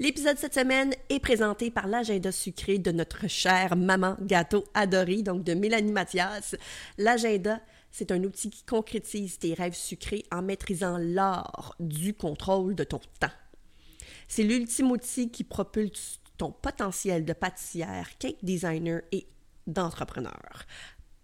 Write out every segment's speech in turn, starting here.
L'épisode cette semaine est présenté par l'agenda sucré de notre chère maman gâteau adorée, donc de Mélanie Mathias. L'agenda, c'est un outil qui concrétise tes rêves sucrés en maîtrisant l'art du contrôle de ton temps. C'est l'ultime outil qui propulse ton potentiel de pâtissière, cake designer et d'entrepreneur.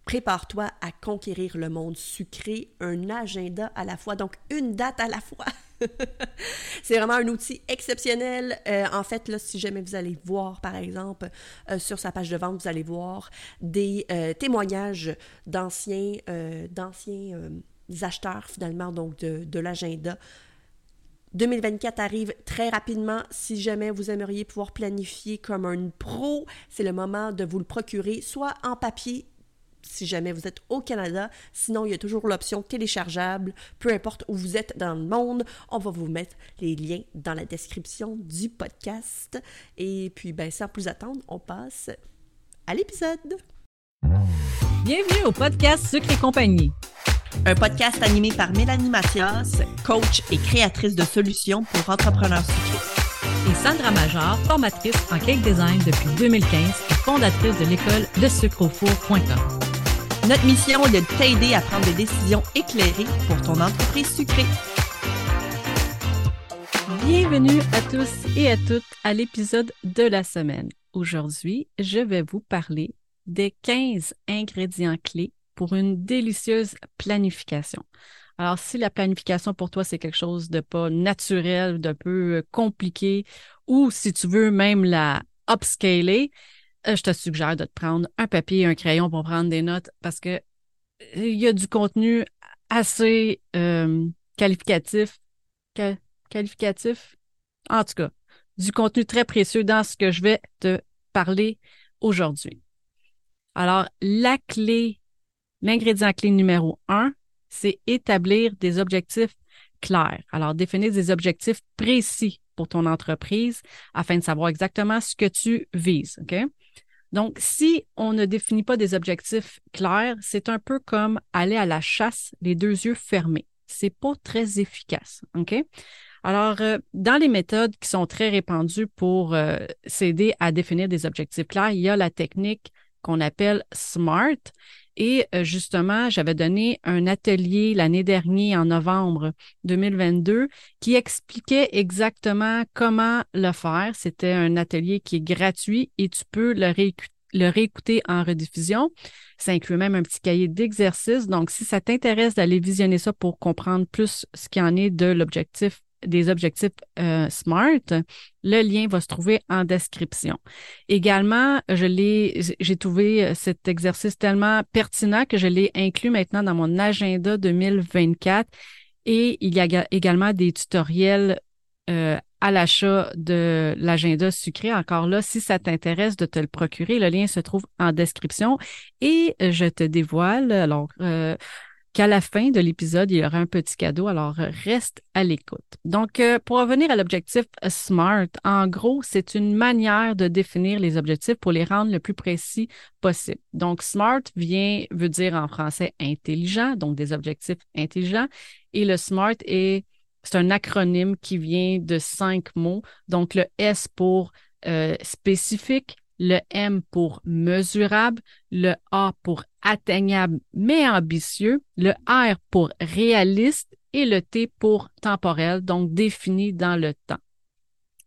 Prépare-toi à conquérir le monde sucré, un agenda à la fois, donc une date à la fois. c'est vraiment un outil exceptionnel. Euh, en fait, là, si jamais vous allez voir, par exemple, euh, sur sa page de vente, vous allez voir des euh, témoignages d'anciens, acheteurs, finalement, donc de, de l'agenda. 2024 arrive très rapidement. Si jamais vous aimeriez pouvoir planifier comme un pro, c'est le moment de vous le procurer, soit en papier si jamais vous êtes au Canada. Sinon, il y a toujours l'option téléchargeable. Peu importe où vous êtes dans le monde, on va vous mettre les liens dans la description du podcast. Et puis, ben, sans plus attendre, on passe à l'épisode. Bienvenue au podcast Sucre et compagnie. Un podcast animé par Mélanie Mathias, coach et créatrice de solutions pour entrepreneurs sucrés. Et Sandra Major, formatrice en cake design depuis 2015 et fondatrice de l'école de sucreaufour.com. Notre mission est de t'aider à prendre des décisions éclairées pour ton entreprise sucrée. Bienvenue à tous et à toutes à l'épisode de la semaine. Aujourd'hui, je vais vous parler des 15 ingrédients clés pour une délicieuse planification. Alors, si la planification pour toi, c'est quelque chose de pas naturel, d'un peu compliqué, ou si tu veux même la upscaler, je te suggère de te prendre un papier et un crayon pour prendre des notes parce que euh, il y a du contenu assez euh, qualificatif, qualificatif, en tout cas, du contenu très précieux dans ce que je vais te parler aujourd'hui. Alors, la clé, l'ingrédient clé numéro un, c'est établir des objectifs clairs. Alors, définir des objectifs précis pour ton entreprise afin de savoir exactement ce que tu vises. OK? Donc, si on ne définit pas des objectifs clairs, c'est un peu comme aller à la chasse les deux yeux fermés. C'est pas très efficace. OK? Alors, euh, dans les méthodes qui sont très répandues pour euh, s'aider à définir des objectifs clairs, il y a la technique qu'on appelle SMART. Et euh, justement, j'avais donné un atelier l'année dernière, en novembre 2022, qui expliquait exactement comment le faire. C'était un atelier qui est gratuit et tu peux le, réécouter en rediffusion. Ça inclut même un petit cahier d'exercice. Donc, si ça t'intéresse d'aller visionner ça pour comprendre plus ce qu'il en est de l'objectif des objectifs euh, SMART, le lien va se trouver en description. Également, je l'ai, j'ai trouvé euh, cet exercice tellement pertinent que je l'ai inclus maintenant dans mon agenda 2024 et il y a également des tutoriels euh, à l'achat de l'agenda sucré. Encore là, si ça t'intéresse de te le procurer, le lien se trouve en description et je te dévoile. Alors, qu'à la fin de l'épisode, il y aura un petit cadeau. Alors, reste à l'écoute. Donc, euh, pour revenir à l'objectif SMART, en gros, c'est une manière de définir les objectifs pour les rendre le plus précis possible. Donc, SMART vient, veut dire en français intelligent, donc des objectifs intelligents. Et le SMART est, c'est un acronyme qui vient de cinq mots. Donc, le S pour euh, spécifique, le M pour mesurable, le A pour atteignable mais ambitieux, le R pour réaliste et le T pour temporel, donc défini dans le temps.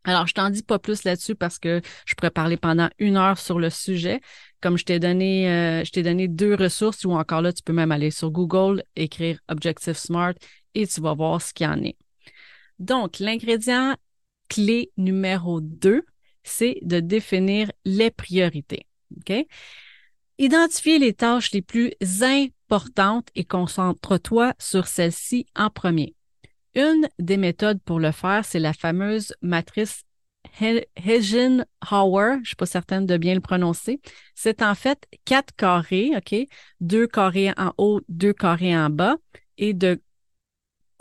Alors, je t'en dis pas plus là-dessus parce que je pourrais parler pendant une heure sur le sujet. Comme je t'ai donné, euh, je t'ai donné deux ressources ou encore là, tu peux même aller sur Google, écrire Objective Smart et tu vas voir ce qu'il y en est. Donc, l'ingrédient clé numéro deux, c'est de définir les priorités. OK? Identifier les tâches les plus importantes et concentre-toi sur celles-ci en premier. Une des méthodes pour le faire, c'est la fameuse matrice Heisenhower, je ne suis pas certaine de bien le prononcer. C'est en fait quatre carrés, OK? Deux carrés en haut, deux carrés en bas. Et de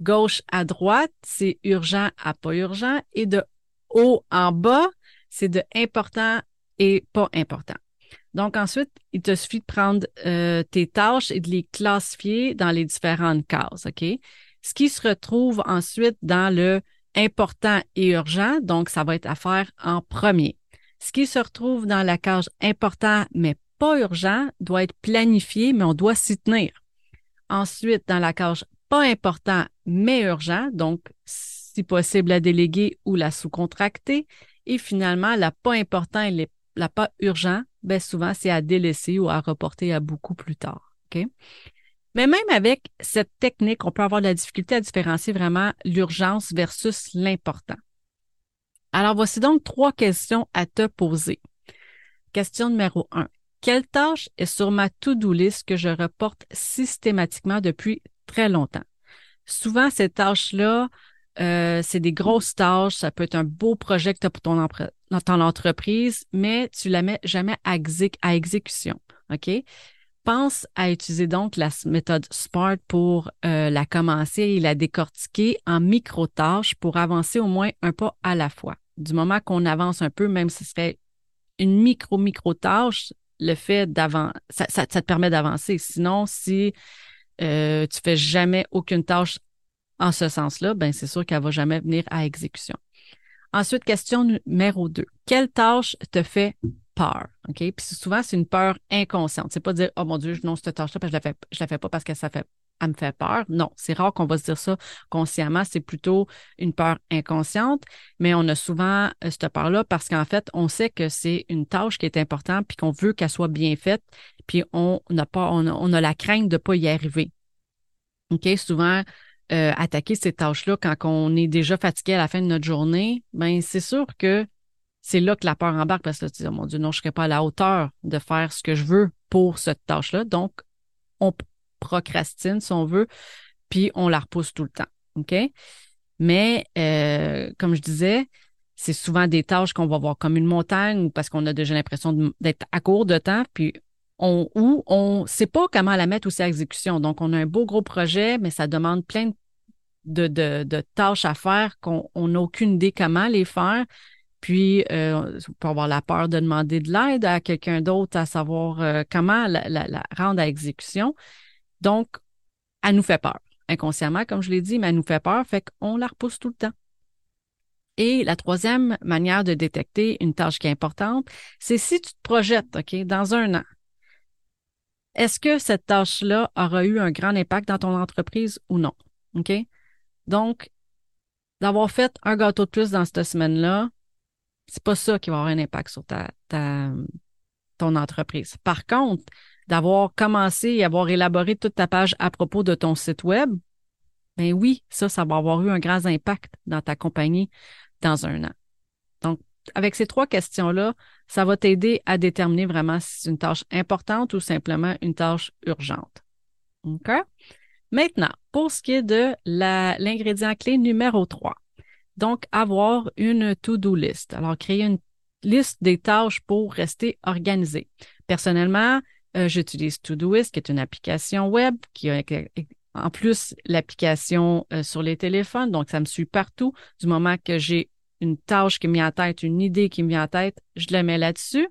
gauche à droite, c'est urgent à pas urgent. Et de haut en bas, c'est de important et pas important. Donc ensuite, il te suffit de prendre euh, tes tâches et de les classifier dans les différentes cases, OK? Ce qui se retrouve ensuite dans le important et urgent, donc ça va être à faire en premier. Ce qui se retrouve dans la cage important mais pas urgent doit être planifié, mais on doit s'y tenir. Ensuite, dans la cage pas important mais urgent, donc si possible la déléguer ou la sous-contracter. Et finalement, la pas important et la pas urgent, ben souvent c'est à délaisser ou à reporter à beaucoup plus tard. Mais même avec cette technique, on peut avoir de la difficulté à différencier vraiment l'urgence versus l'important. Alors, voici donc trois questions à te poser. Question numéro un. Quelle tâche est sur ma to-do list que je reporte systématiquement depuis très longtemps? Souvent, ces tâches-là, euh, c'est des grosses tâches. Ça peut être un beau projet que tu as pour ton, entreprise, mais tu la mets jamais à, à exécution. OK? pense à utiliser donc la méthode SMART pour euh, la commencer et la décortiquer en micro-tâches pour avancer au moins un pas à la fois. Du moment qu'on avance un peu, même si ce serait une micro-micro-tâche, le fait d'avancer, ça, te permet d'avancer. Sinon, si euh, tu fais jamais aucune tâche en ce sens-là, ben c'est sûr qu'elle va jamais venir à exécution. Ensuite, question numéro deux. Quelle tâche te fait peur? OK? Puis souvent, c'est une peur inconsciente. C'est pas dire Oh mon Dieu, non, cette tâche-là, je la fais, je la fais pas parce que ça fait elle me fait peur. Non, c'est rare qu'on va se dire ça consciemment. C'est plutôt une peur inconsciente, mais on a souvent euh, cette peur-là parce qu'en fait, on sait que c'est une tâche qui est importante puis qu'on veut qu'elle soit bien faite, puis on n'a pas, on a, la crainte de pas y arriver. OK? Souvent, euh, attaquer ces tâches-là quand on est déjà fatigué à la fin de notre journée, ben c'est sûr que c'est là que la peur embarque parce que tu dis, oh mon Dieu, non, je ne serais pas à la hauteur de faire ce que je veux pour cette tâche-là. Donc, on procrastine, si on veut, puis on la repousse tout le temps. OK? Mais, euh, comme je disais, c'est souvent des tâches qu'on va voir comme une montagne parce qu'on a déjà l'impression d'être à court de temps, puis on, ou on ne sait pas comment la mettre aussi à exécution. Donc, on a un beau gros projet, mais ça demande plein de, tâches à faire qu'on n'a aucune idée comment les faire. Puis, euh, on peut avoir la peur de demander de l'aide à quelqu'un d'autre à savoir euh, comment la, rendre à exécution. Donc, elle nous fait peur. Inconsciemment, comme je l'ai dit, mais elle nous fait peur, fait qu'on la repousse tout le temps. Et la troisième manière de détecter une tâche qui est importante, c'est si tu te projettes, OK, dans un an. Est-ce que cette tâche-là aura eu un grand impact dans ton entreprise ou non? OK? Donc, d'avoir fait un gâteau de plus dans cette semaine-là, c'est pas ça qui va avoir un impact sur ta, ton entreprise. Par contre, d'avoir commencé et avoir élaboré toute ta page à propos de ton site web, ben oui, ça, ça va avoir eu un grand impact dans ta compagnie dans un an. Donc, avec ces trois questions-là, ça va t'aider à déterminer vraiment si c'est une tâche importante ou simplement une tâche urgente. OK? Maintenant, pour ce qui est de l'ingrédient clé numéro 3, donc, avoir une to-do list. Alors, créer une liste des tâches pour rester organisé. Personnellement, euh, j'utilise Todoist, qui est une application web qui a en plus l'application euh, sur les téléphones. Donc, ça me suit partout. Du moment que j'ai une tâche qui me vient en tête, une idée qui me vient en tête, je la mets là-dessus.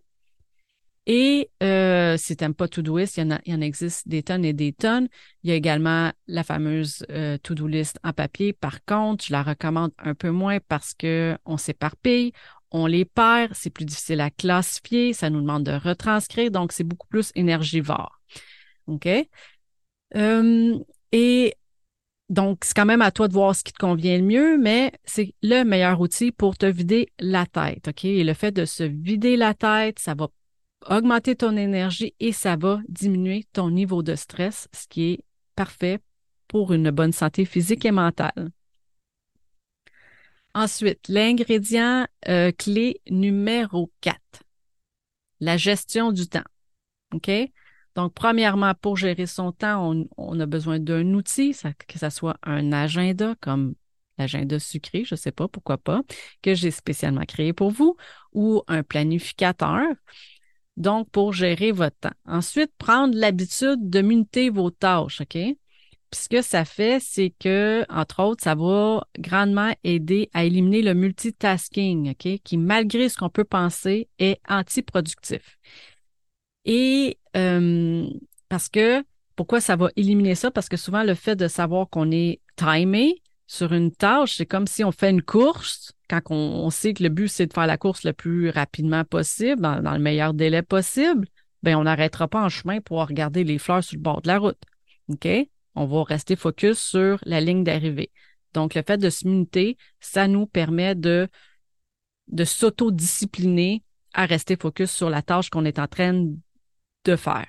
Et euh, si tu n'aimes pas Todoist, il y, en il y en existe des tonnes et des tonnes. Il y a également la fameuse euh, To-Do list en papier. Par contre, je la recommande un peu moins parce qu'on s'éparpille, on les perd, c'est plus difficile à classifier, ça nous demande de retranscrire, donc c'est beaucoup plus énergivore. OK? Euh, et donc, c'est quand même à toi de voir ce qui te convient le mieux, mais c'est le meilleur outil pour te vider la tête. OK? Et le fait de se vider la tête, ça va augmenter ton énergie et ça va diminuer ton niveau de stress, ce qui est parfait pour une bonne santé physique et mentale. Ensuite, l'ingrédient euh, clé numéro 4, la gestion du temps. OK? Donc, premièrement, pour gérer son temps, on, a besoin d'un outil, que ce soit un agenda comme l'agenda sucré, je ne sais pas, pourquoi pas, que j'ai spécialement créé pour vous, ou un planificateur donc pour gérer votre temps. Ensuite, prendre l'habitude de muter vos tâches, OK? Puis ce que ça fait, c'est que, entre autres, ça va grandement aider à éliminer le multitasking, OK? Qui, malgré ce qu'on peut penser, est antiproductif. Et euh, parce que, pourquoi ça va éliminer ça? Parce que souvent, le fait de savoir qu'on est timé, sur une tâche, c'est comme si on fait une course, quand on, sait que le but, c'est de faire la course le plus rapidement possible, dans, le meilleur délai possible, bien, on n'arrêtera pas en chemin pour regarder les fleurs sur le bord de la route. OK? On va rester focus sur la ligne d'arrivée. Donc, le fait de se muter, ça nous permet de, de s'autodiscipliner à rester focus sur la tâche qu'on est en train faire.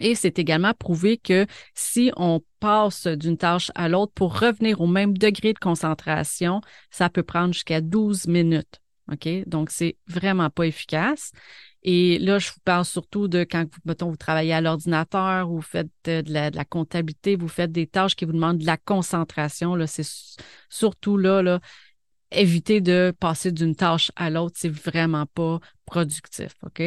Et c'est également prouvé que si on passe d'une tâche à l'autre pour revenir au même degré de concentration, ça peut prendre jusqu'à 12 minutes. OK? Donc, c'est vraiment pas efficace. Et là, je vous parle surtout de quand, mettons, vous travaillez à l'ordinateur, vous faites de la, de la, comptabilité, vous faites des tâches qui vous demandent de la concentration. Là, c'est surtout là, là, éviter de passer d'une tâche à l'autre, c'est vraiment pas productif. OK?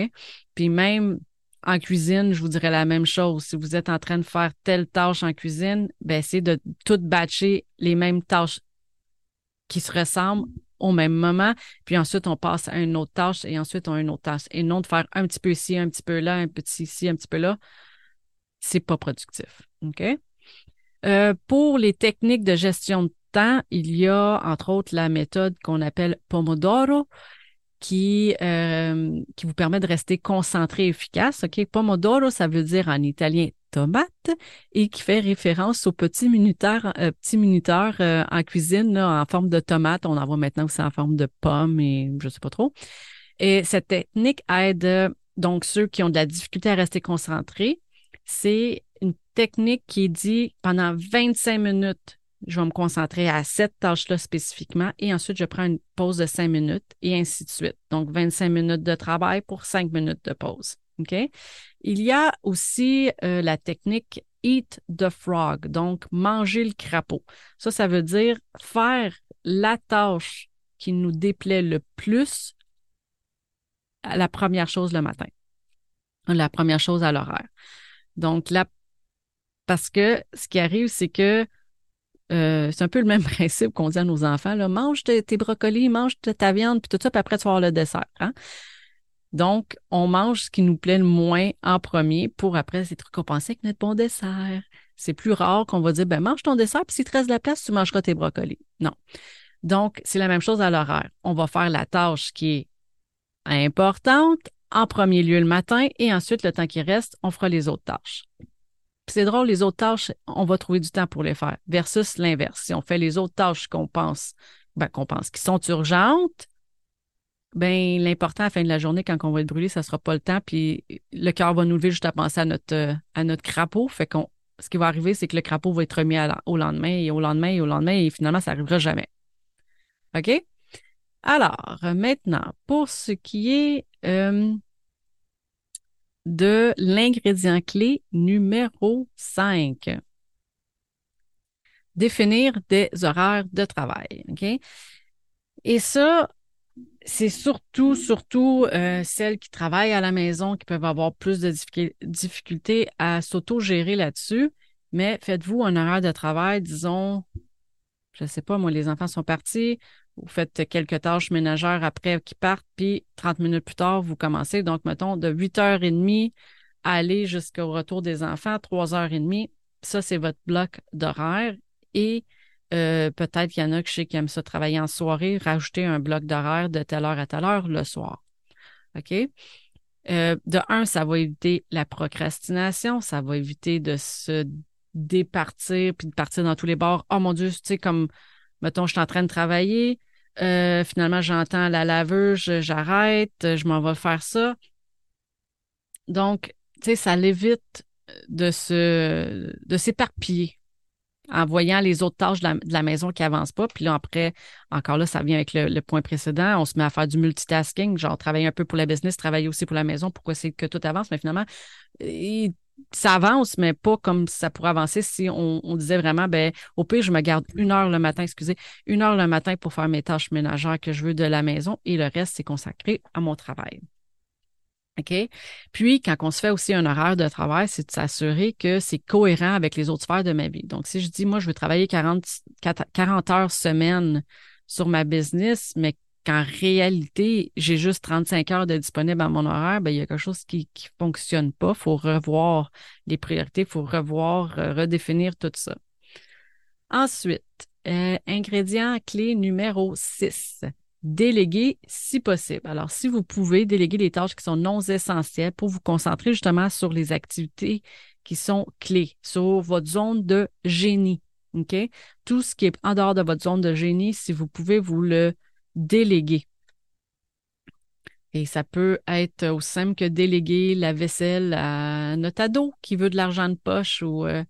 Puis même en cuisine, je vous dirais la même chose. Si vous êtes en train de faire telle tâche en cuisine, ben, c'est de tout batcher les mêmes tâches qui se ressemblent au même moment, puis ensuite on passe à une autre tâche et ensuite on a une autre tâche. Et non de faire un petit peu ici, un petit peu là, un petit ici, un petit peu là, c'est pas productif. OK? Euh, pour les techniques de gestion de temps, il y a entre autres la méthode qu'on appelle Pomodoro, qui, euh, qui vous permet de rester concentré et efficace. Pomodoro, ça veut dire en italien tomate et qui fait référence au petit minuteur, euh, petit euh, en cuisine en forme de tomate. On en voit maintenant aussi en forme de pomme et je sais pas trop. Et cette technique aide donc ceux qui ont de la difficulté à rester concentrés. C'est une technique qui dit pendant 25 minutes, je vais me concentrer à cette tâche-là spécifiquement et ensuite je prends une pause de cinq minutes et ainsi de suite. Donc 25 minutes de travail pour cinq minutes de pause. OK? Il y a aussi euh, la technique Eat the Frog, donc manger le crapaud. Ça, ça veut dire faire la tâche qui nous déplaît le plus à la première chose le matin, la première chose à l'horaire. Donc là, parce que ce qui arrive, c'est que euh, c'est un peu le même principe qu'on dit à nos enfants, mange tes, brocolis, mange ta viande, puis tout ça, puis après tu vas avoir le dessert. Hein? Donc, on mange ce qui nous plaît le moins en premier pour après être récompensé avec notre bon dessert. C'est plus rare qu'on va dire, ben mange ton dessert, puis si te reste de la place, tu mangeras tes brocolis. Non. Donc, c'est la même chose à l'horaire. On va faire la tâche qui est importante en premier lieu le matin et ensuite, le temps qui reste, on fera les autres tâches c'est drôle, les autres tâches, on va trouver du temps pour les faire, versus l'inverse. Si on fait les autres tâches qu'on pense, ben, qu'on pense qui sont urgentes, ben l'important à la fin de la journée, quand on va être brûlé, ça sera pas le temps, puis le cœur va nous lever juste à penser à notre, à notre crapaud. Fait qu'on, ce qui va arriver, c'est que le crapaud va être remis au lendemain et au lendemain et au lendemain, et finalement, ça arrivera jamais. OK? Alors, maintenant, pour ce qui est euh, de l'ingrédient clé numéro 5. Définir des horaires de travail. Et ça, c'est surtout, surtout euh, celles qui travaillent à la maison qui peuvent avoir plus de difficultés à s'auto-gérer là-dessus. Mais faites-vous un horaire de travail, disons, je ne sais pas, moi, les enfants sont partis, vous faites quelques tâches ménagères après qui partent, puis 30 minutes plus tard, vous commencez. Donc, mettons, de 8h30 à aller jusqu'au retour des enfants, 3h30. Ça, c'est votre bloc d'horaire. Et euh, peut-être qu'il y en a je sais qui aiment ça travailler en soirée, rajouter un bloc d'horaire de telle heure à telle heure le soir. OK? Euh, de un, ça va éviter la procrastination, ça va éviter de se départir puis de partir dans tous les bords. Oh mon Dieu, tu sais, comme mettons, je suis en train de travailler, euh, finalement, j'entends la laveuse, j'arrête, je m'en vais faire ça. Donc, tu sais, ça l'évite de se de s'éparpiller en voyant les autres tâches de la, maison qui avancent pas. Puis là, après, encore là, ça vient avec le, point précédent. On se met à faire du multitasking, genre travailler un peu pour la business, travailler aussi pour la maison. Pourquoi c'est que tout avance? Mais finalement, ça avance, mais pas comme ça pourrait avancer si on, disait vraiment, ben, au pire, je me garde une heure le matin, excusez, une heure le matin pour faire mes tâches ménagères que je veux de la maison et le reste, c'est consacré à mon travail. OK? Puis, quand on se fait aussi un horaire de travail, c'est de s'assurer que c'est cohérent avec les autres sphères de ma vie. Donc, si je dis, moi, je veux travailler 40, 40 heures semaine sur ma business, mais qu'en réalité, j'ai juste 35 heures de disponible à mon horaire, ben, il y a quelque chose qui ne fonctionne pas. Il faut revoir les priorités, il faut revoir, euh, redéfinir tout ça. Ensuite, euh, ingrédient clé numéro 6. Déléguer si possible. Alors, si vous pouvez déléguer les tâches qui sont non essentielles pour vous concentrer justement sur les activités qui sont clés, sur votre zone de génie. Tout ce qui est en dehors de votre zone de génie, si vous pouvez vous le déléguer. Et ça peut être aussi simple que déléguer la vaisselle à notre ado qui veut de l'argent de poche ou euh,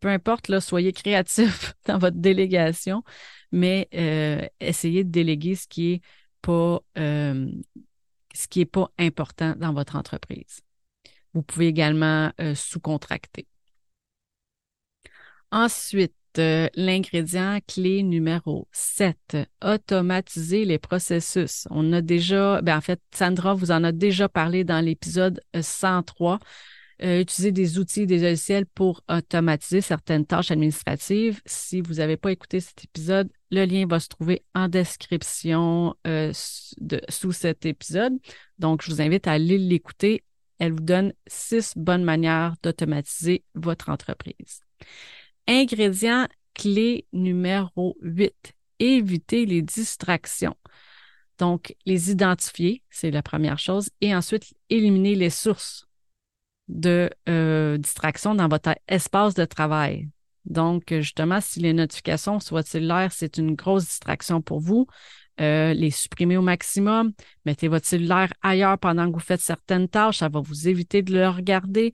peu importe, là, soyez créatif dans votre délégation, mais euh, essayez de déléguer ce qui est pas euh, ce qui est pas important dans votre entreprise. Vous pouvez également sous-contracter. Ensuite, l'ingrédient clé numéro 7, automatiser les processus. On a déjà, ben en fait, Sandra vous en a déjà parlé dans l'épisode 103. Euh, utiliser des outils, des logiciels pour automatiser certaines tâches administratives. Si vous n'avez pas écouté cet épisode, le lien va se trouver en description euh, sous cet épisode. Donc, je vous invite à aller l'écouter. Elle vous donne six bonnes manières d'automatiser votre entreprise. Ingrédient clé numéro 8, éviter les distractions. Donc, les identifier, c'est la première chose, et ensuite éliminer les sources de euh, distraction dans votre espace de travail. Donc, justement, si les notifications sur votre cellulaire, c'est une grosse distraction pour vous, euh, les supprimer au maximum. Mettez votre cellulaire ailleurs pendant que vous faites certaines tâches. Ça va vous éviter de le regarder.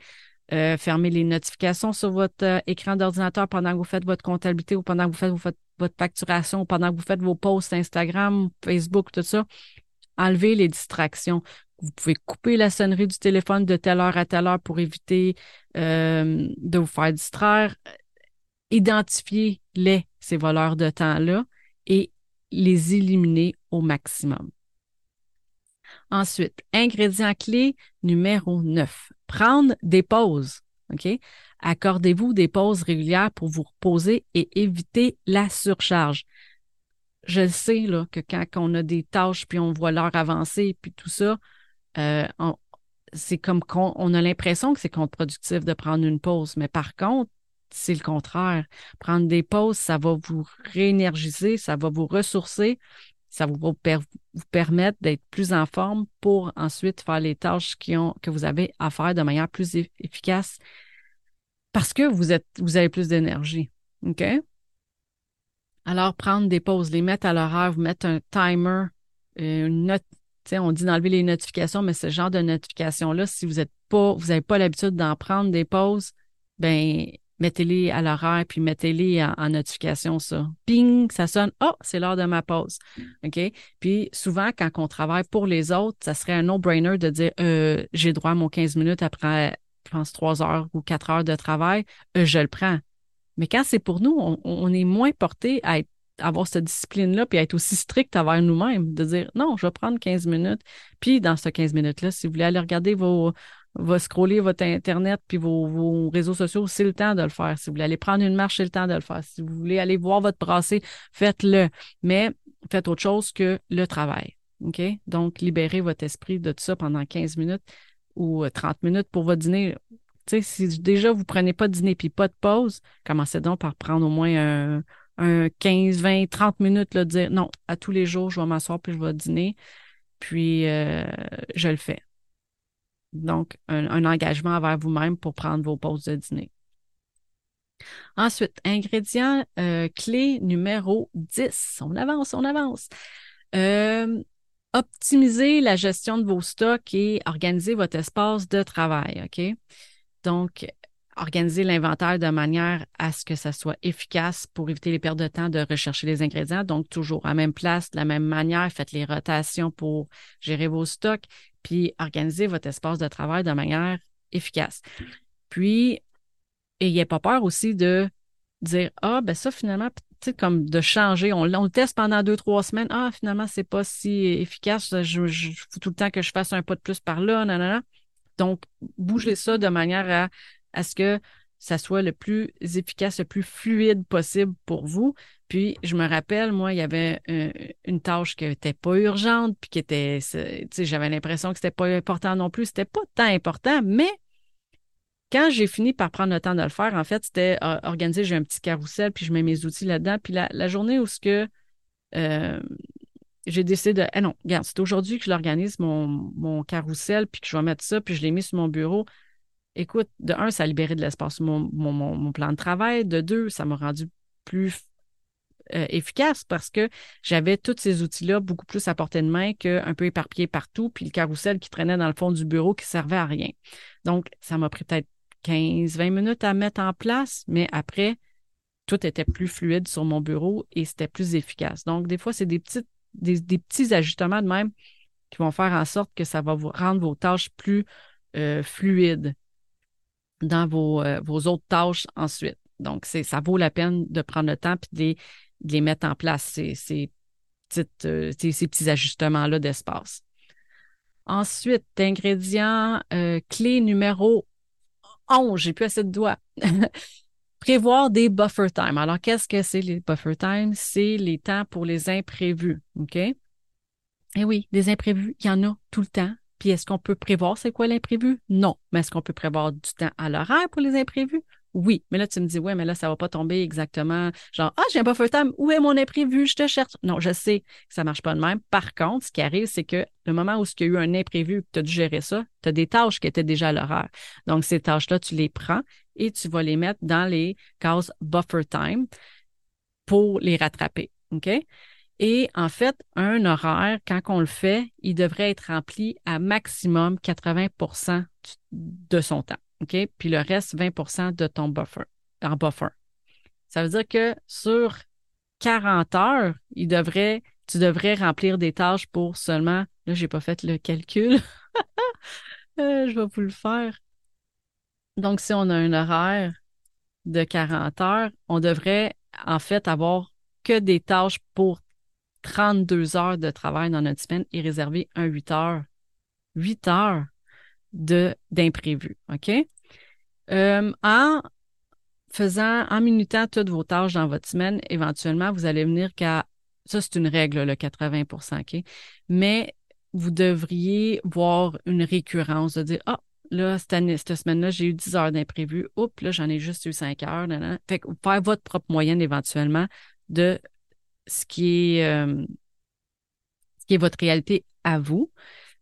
Euh, fermez les notifications sur votre euh, écran d'ordinateur pendant que vous faites votre comptabilité ou pendant que vous faites, votre facturation ou pendant que vous faites vos posts Instagram, Facebook, tout ça. Enlevez les distractions. Vous pouvez couper la sonnerie du téléphone de telle heure à telle heure pour éviter euh, de vous faire distraire. Identifiez les ces voleurs de temps-là, et les éliminer au maximum. Ensuite, ingrédient clé numéro 9, prendre des pauses. Accordez-vous des pauses régulières pour vous reposer et éviter la surcharge. Je sais là, que quand on a des tâches, puis on voit l'heure avancer, puis tout ça, euh, c'est comme qu'on on a l'impression que c'est contre-productif de prendre une pause. Mais par contre, c'est le contraire. Prendre des pauses, ça va vous réénergiser, ça va vous ressourcer, ça va vous, vous permettre d'être plus en forme pour ensuite faire les tâches qui ont, que vous avez à faire de manière plus efficace parce que vous, êtes, vous avez plus d'énergie. OK? Alors, prendre des pauses, les mettre à l'horaire, vous mettre un timer, euh, une note. On dit d'enlever les notifications, mais ce genre de notifications-là, si vous n'êtes pas, vous n'avez pas l'habitude d'en prendre des pauses, ben mettez-les à l'horaire, puis mettez-les en, notification, ça. Ping, ça sonne. Oh, c'est l'heure de ma pause. OK? Puis souvent, quand on travaille pour les autres, ça serait un no-brainer de dire euh, j'ai droit à mon 15 minutes après, je pense, 3 heures ou 4 heures de travail, euh, je le prends. Mais quand c'est pour nous, on, est moins porté à avoir cette discipline-là, puis à être aussi strict envers nous-mêmes, de dire non, je vais prendre 15 minutes. Puis dans ce 15 minutes-là, si vous voulez aller regarder vos, va scroller votre Internet puis vos, réseaux sociaux, c'est le temps de le faire. Si vous voulez aller prendre une marche, c'est le temps de le faire. Si vous voulez aller voir votre brassée, faites-le. Mais faites autre chose que le travail. OK? Donc, libérez votre esprit de tout ça pendant 15 minutes ou 30 euh, minutes pour votre dîner. Tu sais, si déjà vous prenez pas de dîner puis pas de pause, commencez donc par prendre au moins un, 15, 20, 30 minutes, de dire non, à tous les jours, je vais m'asseoir puis je vais dîner. Puis, euh, je le fais. Donc, un, engagement envers vous-même pour prendre vos pauses de dîner. Ensuite, ingrédient euh, clé numéro 10. On avance, on avance. Euh, optimiser la gestion de vos stocks et organiser votre espace de travail. OK? Donc, organiser l'inventaire de manière à ce que ça soit efficace pour éviter les pertes de temps de rechercher les ingrédients. Donc, toujours à même place, de la même manière, faites les rotations pour gérer vos stocks, puis organiser votre espace de travail de manière efficace. Puis, ayez pas peur aussi de dire Ah, ben ça, finalement, tu sais, comme de changer. On, le teste pendant deux, trois semaines. Ah, finalement, c'est pas si efficace. Je, faut tout le temps que je fasse un pas de plus par là. non. Donc, bougez ça de manière à ce que ça soit le plus efficace, le plus fluide possible pour vous. Puis, je me rappelle, moi, il y avait une tâche qui n'était pas urgente, puis qui était, tu sais, j'avais l'impression que c'était pas important non plus. C'était pas tant important, mais quand j'ai fini par prendre le temps de le faire, en fait, c'était euh, organiser, j'ai un petit carrousel, puis je mets mes outils là-dedans. Puis la, journée où ce que euh, j'ai décidé de. Eh non, regarde, c'est aujourd'hui que je l'organise, mon, mon carrousel, puis que je vais mettre ça, puis je l'ai mis sur mon bureau. Écoute, de un, ça a libéré de l'espace sur mon, mon, plan de travail. De deux, ça m'a rendu plus euh, efficace parce que j'avais tous ces outils-là beaucoup plus à portée de main qu'un peu éparpillés partout, puis le carrousel qui traînait dans le fond du bureau qui servait à rien. Donc, ça m'a pris peut-être 15-20 minutes à mettre en place, mais après, tout était plus fluide sur mon bureau et c'était plus efficace. Donc, des fois, c'est des, petits ajustements de même qui vont faire en sorte que ça va vous rendre vos tâches plus euh, fluides dans vos, euh, vos, autres tâches ensuite. Donc, ça vaut la peine de prendre le temps et de mettre en place, ces, ces, euh, ces petits ajustements-là d'espace. Ensuite, ingrédient clé numéro 11, j'ai plus assez de doigts. Prévoir des buffer time. Alors, qu'est-ce que c'est les buffer time? C'est les temps pour les imprévus. OK? Eh oui, des imprévus, il y en a tout le temps. Puis est-ce qu'on peut prévoir c'est quoi l'imprévu? Non. Mais est-ce qu'on peut prévoir du temps à l'horaire pour les imprévus? Oui, mais là, tu me dis, ouais, mais là, ça va pas tomber exactement. Genre, ah, j'ai un buffer time, où est mon imprévu? Je te cherche. Non, je sais que ça marche pas de même. Par contre, ce qui arrive, c'est que le moment où il y a eu un imprévu, que tu as dû gérer ça, tu as des tâches qui étaient déjà à l'horaire. Donc, ces tâches-là, tu les prends et tu vas les mettre dans les cases buffer time pour les rattraper. OK? Et en fait, un horaire, quand on le fait, il devrait être rempli à maximum 80% de son temps. OK? Puis le reste, 20% de ton buffer, en buffer. Ça veut dire que sur 40 heures, tu devrais remplir des tâches pour seulement, là, je n'ai pas fait le calcul. Euh, je vais vous le faire. Donc, si on a un horaire de 40 heures, on devrait en fait avoir que des tâches pour 32 heures de travail dans notre semaine et réserver un 8 heures. 8 heures d'imprévu. OK? Euh, en faisant, en minutant toutes vos tâches dans votre semaine, éventuellement, vous allez venir qu'à, ça c'est une règle, le 80% OK? Mais vous devriez voir une récurrence de dire, ah, là, cette, semaine-là, j'ai eu 10 heures d'imprévu. Oups, là, j'en ai juste eu 5 heures. Fait que faire votre propre moyenne éventuellement de ce qui euh, ce qui est votre réalité à vous.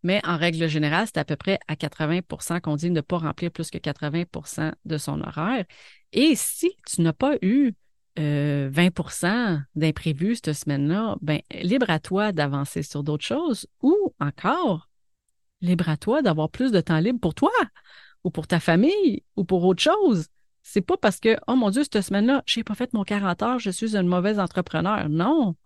Mais en règle générale, c'est à peu près à 80% qu'on dit ne pas remplir plus que 80% de son horaire. Et si tu n'as pas eu 20% euh, d'imprévus cette semaine-là, ben, libre à toi d'avancer sur d'autres choses ou encore, libre à toi d'avoir plus de temps libre pour toi ou pour ta famille ou pour autre chose. C'est pas parce que, oh mon Dieu, cette semaine-là, je n'ai pas fait mon 40 heures, je suis une mauvaise entrepreneur. Non.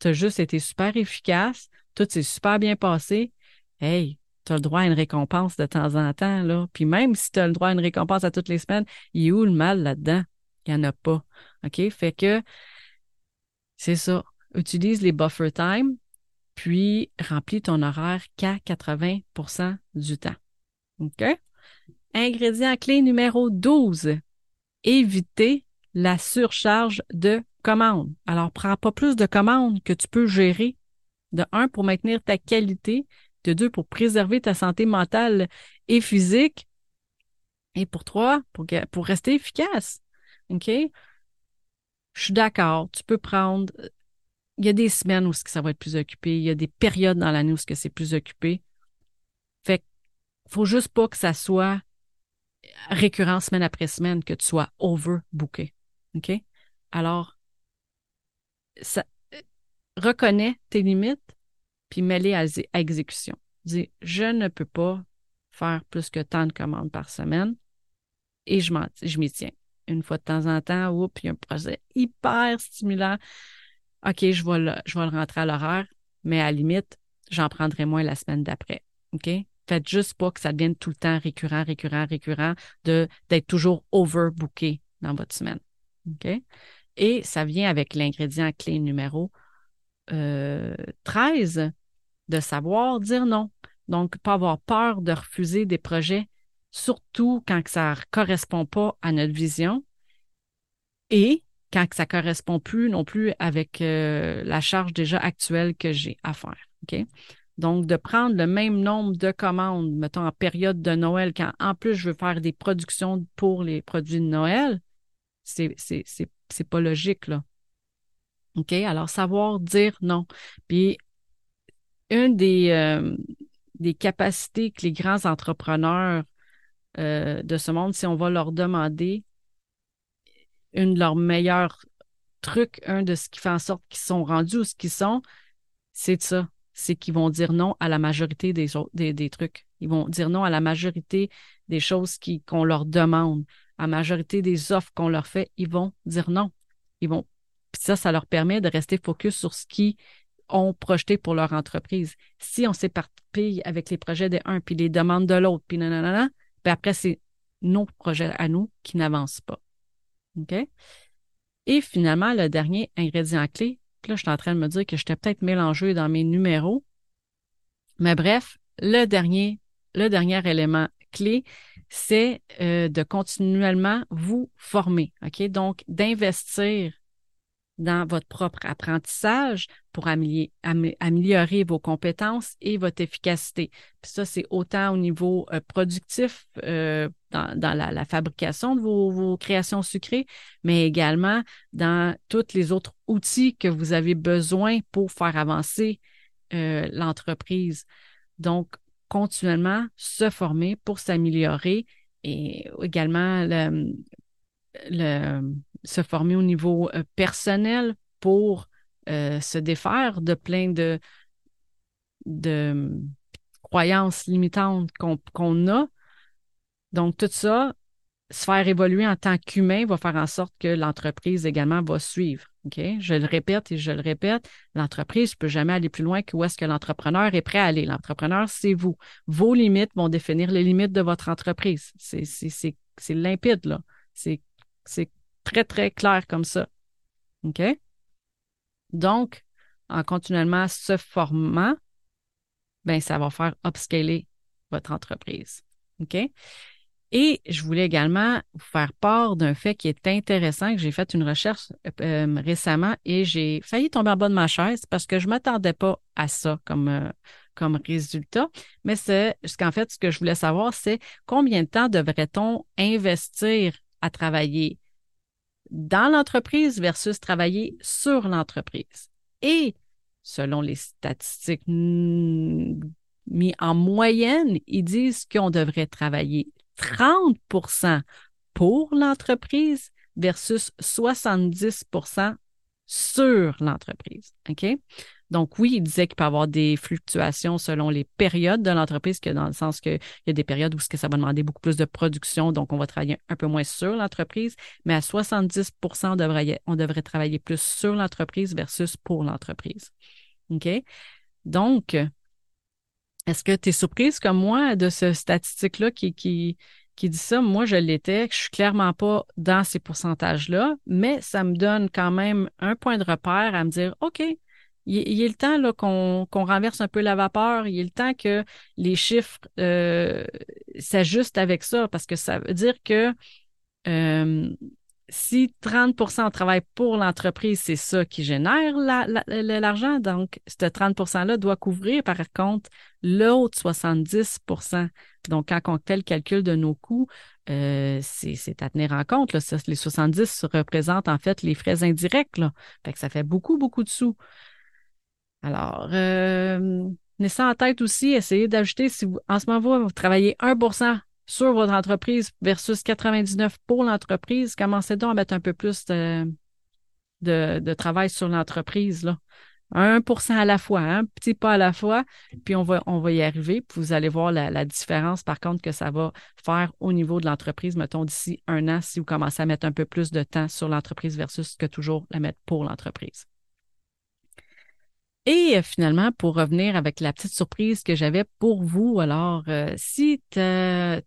Tu as juste été super efficace, tout s'est super bien passé, hey, tu as le droit à une récompense de temps en temps, là. Puis même si tu as le droit à une récompense à toutes les semaines, il est où le mal là-dedans? Il n'y en a pas. OK? Fait que c'est ça. Utilise les buffer time, puis remplis ton horaire qu'à 80% du temps. OK? Ingrédient clé numéro 12. Éviter la surcharge de commandes. Alors, prends pas plus de commandes que tu peux gérer. De un, pour maintenir ta qualité, de deux, pour préserver ta santé mentale et physique. Et pour trois, pour, rester efficace. OK? Je suis d'accord. Tu peux prendre. Il y a des semaines où ça va être plus occupé. Il y a des périodes dans l'année où c'est plus occupé. Fait faut juste pas que ça soit récurrent semaine après semaine, que tu sois overbooké. OK? Alors, ça, reconnais tes limites, puis mets-les à, exécution. Dis, je ne peux pas faire plus que tant de commandes par semaine et je m'y tiens. Une fois de temps en temps, oups, il y a un projet hyper stimulant. OK, je vais le, rentrer à l'horaire, mais à la limite, j'en prendrai moins la semaine d'après. OK? Faites juste pas que ça devienne tout le temps récurrent, récurrent, récurrent, d'être toujours overbooké dans votre semaine. OK? Et ça vient avec l'ingrédient clé numéro 13, euh, de savoir dire non. Donc, pas avoir peur de refuser des projets, surtout quand ça ne correspond pas à notre vision et quand ça ne correspond plus non plus avec euh, la charge déjà actuelle que j'ai à faire. Donc, de prendre le même nombre de commandes, mettons en période de Noël, quand en plus je veux faire des productions pour les produits de Noël, c'est, pas logique, là. OK? Alors, savoir dire non. Puis, une des, euh, des capacités que les grands entrepreneurs euh, de ce monde, si on va leur demander une de leurs meilleurs trucs, un de ce qui fait en sorte qu'ils sont rendus ou ce qu'ils sont, c'est ça. C'est qu'ils vont dire non à la majorité des, des, des, trucs. Ils vont dire non à la majorité des choses qu'on leur demande. À la majorité des offres qu'on leur fait, ils vont dire non. Ils vont. Puis ça, ça leur permet de rester focus sur ce qu'ils ont projeté pour leur entreprise. Si on s'éparpille avec les projets de un puis les demandes de l'autre, puis nanana, puis après, c'est nos projets à nous qui n'avancent pas. OK? Et finalement, le dernier ingrédient clé, là, je suis en train de me dire que j'étais peut-être mélangé dans mes numéros. Mais bref, le dernier, le dernier élément clé, c'est euh, de continuellement vous former. OK? Donc, d'investir dans votre propre apprentissage pour améliorer, vos compétences et votre efficacité. Puis ça, c'est autant au niveau euh, productif euh, dans, la, fabrication de vos, créations sucrées, mais également dans tous les autres outils que vous avez besoin pour faire avancer euh, l'entreprise. Donc, continuellement se former pour s'améliorer et également le, le se former au niveau euh, personnel pour euh, se défaire de plein de, de croyances limitantes qu'on a. Donc, tout ça, se faire évoluer en tant qu'humain va faire en sorte que l'entreprise également va suivre. Je le répète et je le répète, l'entreprise ne peut jamais aller plus loin que où est-ce que l'entrepreneur est prêt à aller. L'entrepreneur, c'est vous. Vos limites vont définir les limites de votre entreprise. C'est limpide, là. C'est très, très clair comme ça. OK? Donc, en continuellement se formant, ben, ça va faire upscaler votre entreprise. OK? Et je voulais également vous faire part d'un fait qui est intéressant, que j'ai fait une recherche euh, récemment et j'ai failli tomber en bas de ma chaise parce que je ne m'attendais pas à ça comme, euh, comme résultat. Mais c'est ce qu'en fait, ce que je voulais savoir, c'est combien de temps devrait-on investir à travailler dans l'entreprise versus travailler sur l'entreprise. Et selon les statistiques mis en moyenne, ils disent qu'on devrait travailler 30% pour l'entreprise versus 70% sur l'entreprise. OK? Donc oui, il disait qu'il peut y avoir des fluctuations selon les périodes de l'entreprise, que dans le sens qu'il y a des périodes où ça va demander beaucoup plus de production, donc on va travailler un peu moins sur l'entreprise, mais à 70 on devrait, on devrait travailler plus sur l'entreprise versus pour l'entreprise. OK? Donc, est-ce que tu es surprise comme moi de ce statistique-là qui, qui, qui dit ça? Moi, je l'étais. Je suis clairement pas dans ces pourcentages-là, mais ça me donne quand même un point de repère à me dire, OK, il, est le temps qu'on renverse un peu la vapeur. Il est le temps que les chiffres euh, s'ajustent avec ça parce que ça veut dire que euh, si 30% travaille pour l'entreprise, c'est ça qui génère l'argent. donc, ce 30 %-là doit couvrir, par contre, l'autre 70% Donc, quand on fait le calcul de nos coûts, euh, c'est à tenir en compte. Là. les 70 représentent en fait les frais indirects. Là. Fait que ça fait beaucoup, beaucoup de sous. Alors, euh, ça en tête aussi, essayez d'ajouter, si vous, en ce moment, vous travaillez 1% sur votre entreprise versus 99 pour l'entreprise, commencez donc à mettre un peu plus de, travail sur l'entreprise. Là. 1% à la fois, un petit pas à la fois, puis on va, on va y arriver. Puis vous allez voir la, la différence, par contre, que ça va faire au niveau de l'entreprise, mettons d'ici un an, si vous commencez à mettre un peu plus de temps sur l'entreprise versus que toujours la mettre pour l'entreprise. Et euh, finalement, pour revenir avec la petite surprise que j'avais pour vous, alors, euh, si tu n'es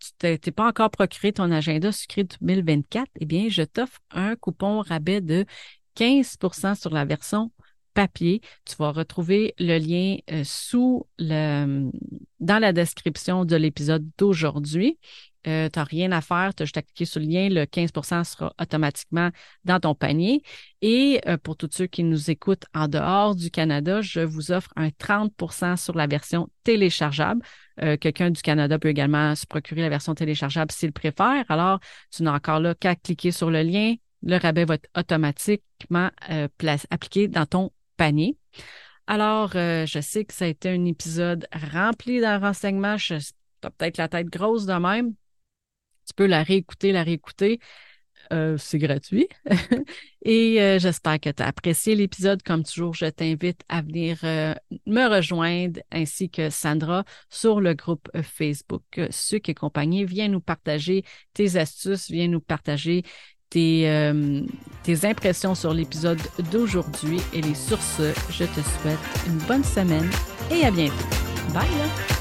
pas encore procuré ton agenda sucré 2024, eh bien, je t'offre un coupon rabais de 15% sur la version papier. Tu vas retrouver le lien euh, sous le, dans la description de l'épisode d'aujourd'hui. Euh, tu n'as rien à faire, tu as juste à cliquer sur le lien, le 15% sera automatiquement dans ton panier. Et euh, pour tous ceux qui nous écoutent en dehors du Canada, je vous offre un 30% sur la version téléchargeable. Euh, quelqu'un du Canada peut également se procurer la version téléchargeable s'il préfère. Alors, tu n'as encore là qu'à cliquer sur le lien. Le rabais va être automatiquement appliqué dans ton panier. Alors, je sais que ça a été un épisode rempli de renseignements. Tu as peut-être la tête grosse de même. Tu peux la réécouter, la réécouter. Euh, c'est gratuit. Et euh, j'espère que tu as apprécié l'épisode. Comme toujours, je t'invite à venir euh, me rejoindre ainsi que Sandra sur le groupe Facebook Suc et compagnie. Viens nous partager tes astuces, viens nous partager tes, impressions sur l'épisode d'aujourd'hui. Et sur ce, je te souhaite une bonne semaine et à bientôt. Bye!